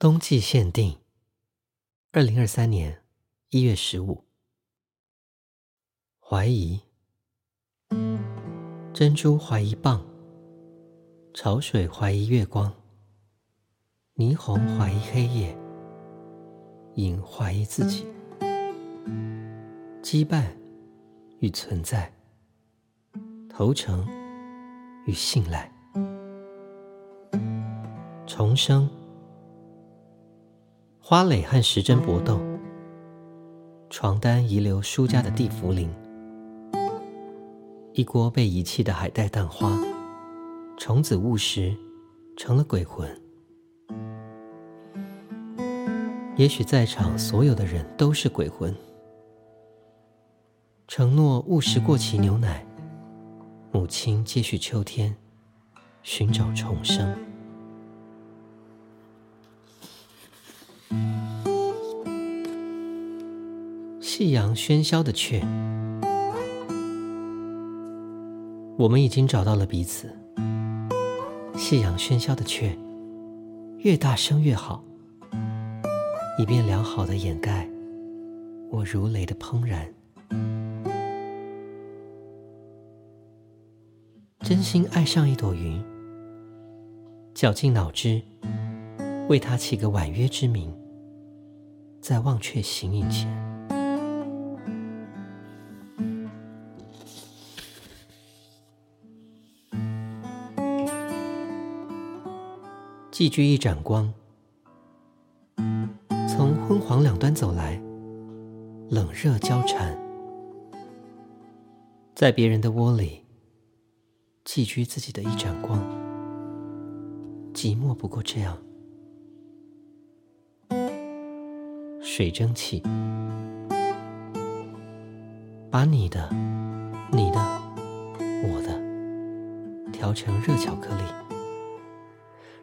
冬季限定，二零二三年一月十五。怀疑，珍珠怀疑蚌，潮水怀疑月光，霓虹怀疑黑夜，影怀疑自己，羁绊与存在，投诚与信赖，重生。花蕾和时针搏斗，床单遗留书家的地茯苓，一锅被遗弃的海带蛋花，虫子误食成了鬼魂。也许在场所有的人都是鬼魂。承诺误食过期牛奶，母亲接续秋天，寻找重生。夕阳喧嚣的雀，我们已经找到了彼此。夕阳喧嚣的雀，越大声越好，以便良好的掩盖我如雷的怦然。真心爱上一朵云，绞尽脑汁为它起个婉约之名，在忘却形影前。寄居一盏光，从昏黄两端走来，冷热交缠，在别人的窝里寄居自己的一盏光，寂寞不过这样。水蒸气，把你的、你的、我的调成热巧克力。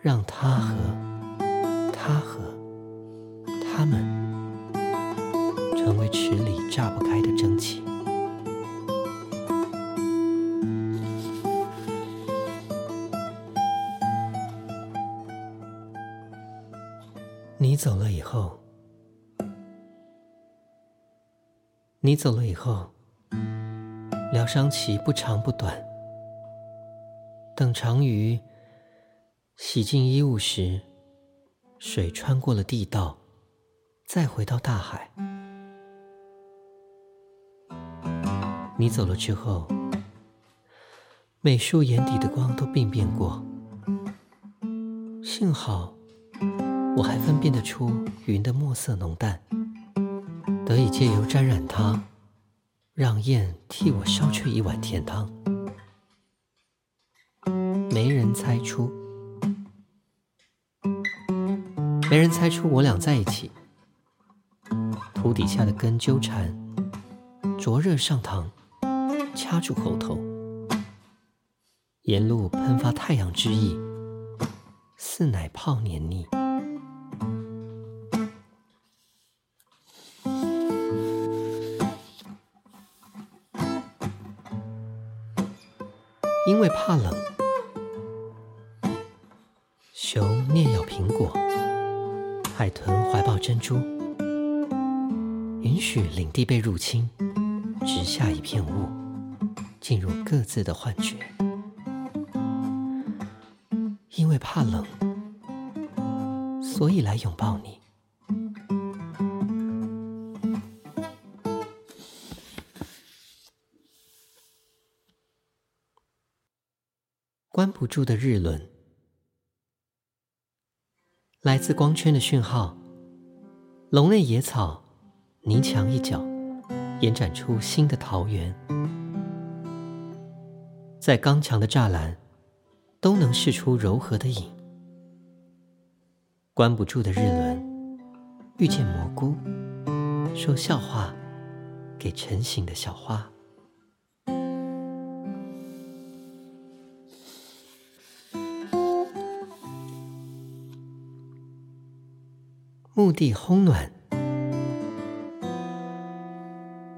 让他和他和他们成为池里炸不开的蒸汽。你走了以后，你走了以后，疗伤期不长不短，等长于。洗净衣物时，水穿过了地道，再回到大海。你走了之后，美树眼底的光都病变过。幸好，我还分辨得出云的墨色浓淡，得以借由沾染它，让雁替我烧去一碗甜汤。没人猜出。没人猜出我俩在一起，土底下的根纠缠，灼热上膛，掐住喉头，沿路喷发太阳之意，似奶泡黏腻。因为怕冷，海豚怀抱珍珠，允许领地被入侵，直下一片雾，进入各自的幻觉。因为怕冷，所以来拥抱你。关不住的日轮。来自光圈的讯号，笼内野草，泥墙一角，延展出新的桃源。在刚强的栅栏，都能试出柔和的影。关不住的日轮，遇见蘑菇，说笑话给成型的小花。墓地烘暖，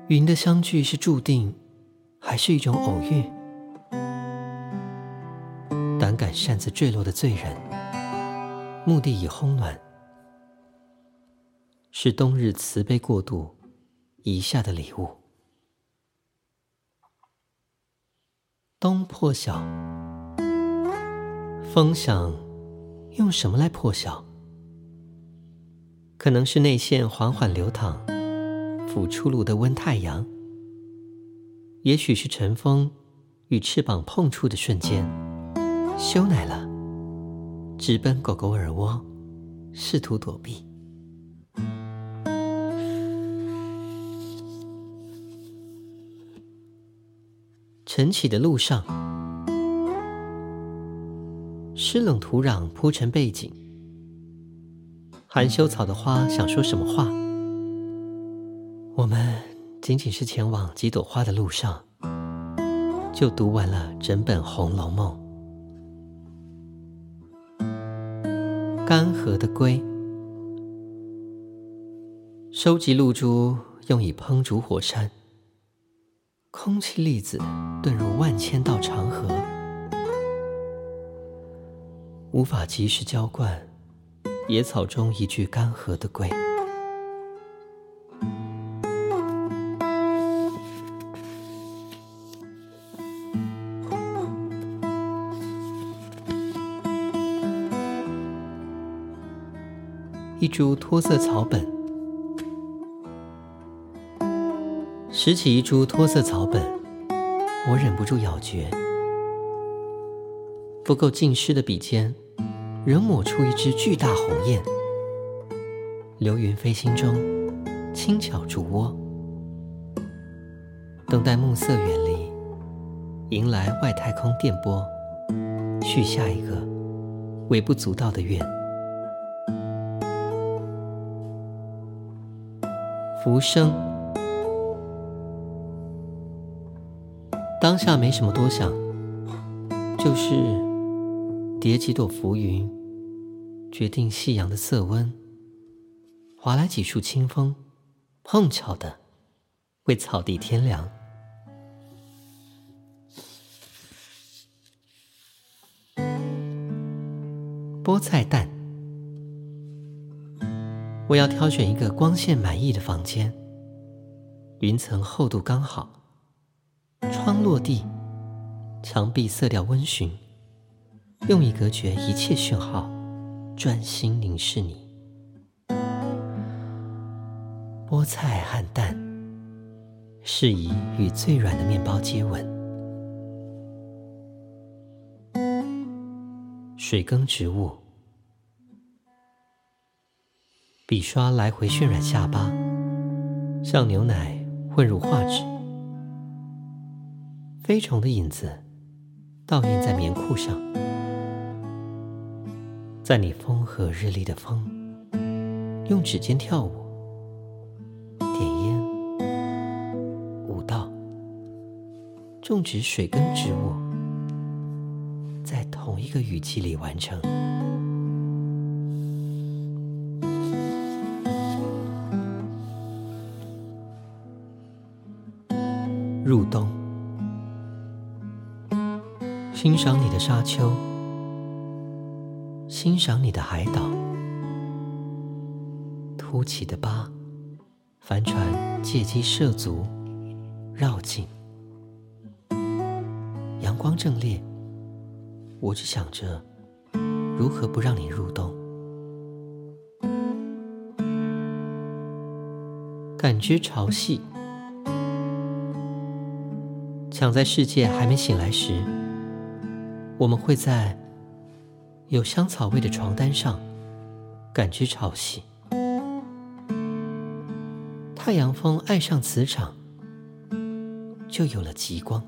云的相聚是注定，还是一种偶遇？胆敢擅自坠落的罪人，墓地已烘暖，是冬日慈悲过度遗下的礼物。冬破晓，风想用什么来破晓？可能是内线缓缓流淌、抚出炉的温太阳，也许是晨风与翅膀碰触的瞬间，羞奶了，直奔狗狗耳窝，试图躲避。晨起的路上，湿冷土壤铺成背景。含羞草的花想说什么话？我们仅仅是前往几朵花的路上，就读完了整本《红楼梦》。干涸的龟，收集露珠，用以烹煮火山。空气粒子遁入万千道长河，无法及时浇灌野草中一具干涸的龟。一株脱色草本。拾起一株脱色草本，我忍不住咬嚼。不够浸湿的笔尖，仍抹出一只巨大红雁。流云飞心中，轻巧筑窝，等待暮色远离，迎来外太空电波，许下一个微不足道的愿。浮生。当下没什么多想，就是叠几朵浮云，决定夕阳的色温，划来几束清风，碰巧的为草地添凉。菠菜蛋，我要挑选一个光线满意的房间，云层厚度刚好。窗落地，墙壁色调温驯，用以隔绝一切讯号，专心凝视你。菠菜和蛋，适宜与最软的面包接吻。水耕植物，笔刷来回渲染下巴，像牛奶混入画纸。飞虫的影子倒映在棉裤上，在你风和日丽的风，用指尖跳舞，点烟，舞蹈，种植水根植物，在同一个雨季里完成。入冬。欣赏你的沙丘，欣赏你的海岛，凸起的疤，帆船借机涉足，绕境。阳光正烈，我只想着如何不让你入洞。感知潮汐，抢在世界还没醒来时。我们会在有香草味的床单上感知潮汐。太阳风爱上磁场，就有了极光。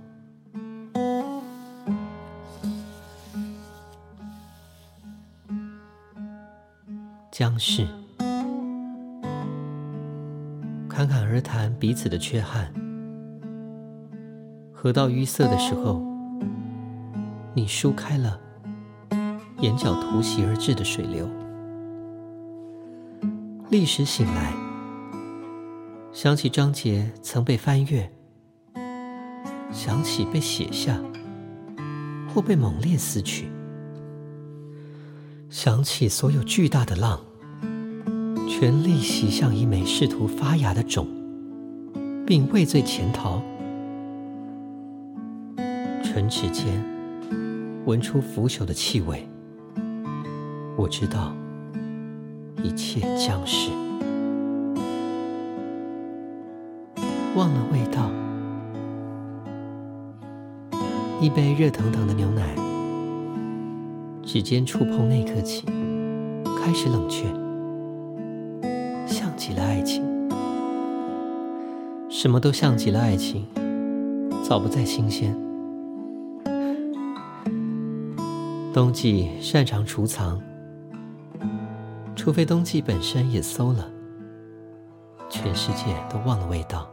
僵士，侃侃而谈彼此的缺憾，河道淤塞的时候。你疏开了眼角突袭而至的水流，历史醒来，想起章节曾被翻阅，想起被写下或被猛烈撕去，想起所有巨大的浪，全力袭向一枚试图发芽的种，并畏罪潜逃。唇齿间闻出腐朽的气味，我知道一切将是忘了味道。一杯热腾腾的牛奶，指尖触碰那刻起，开始冷却，像极了爱情。什么都像极了爱情，早不再新鲜。冬季擅长储藏，除非冬季本身也馊了，全世界都忘了味道。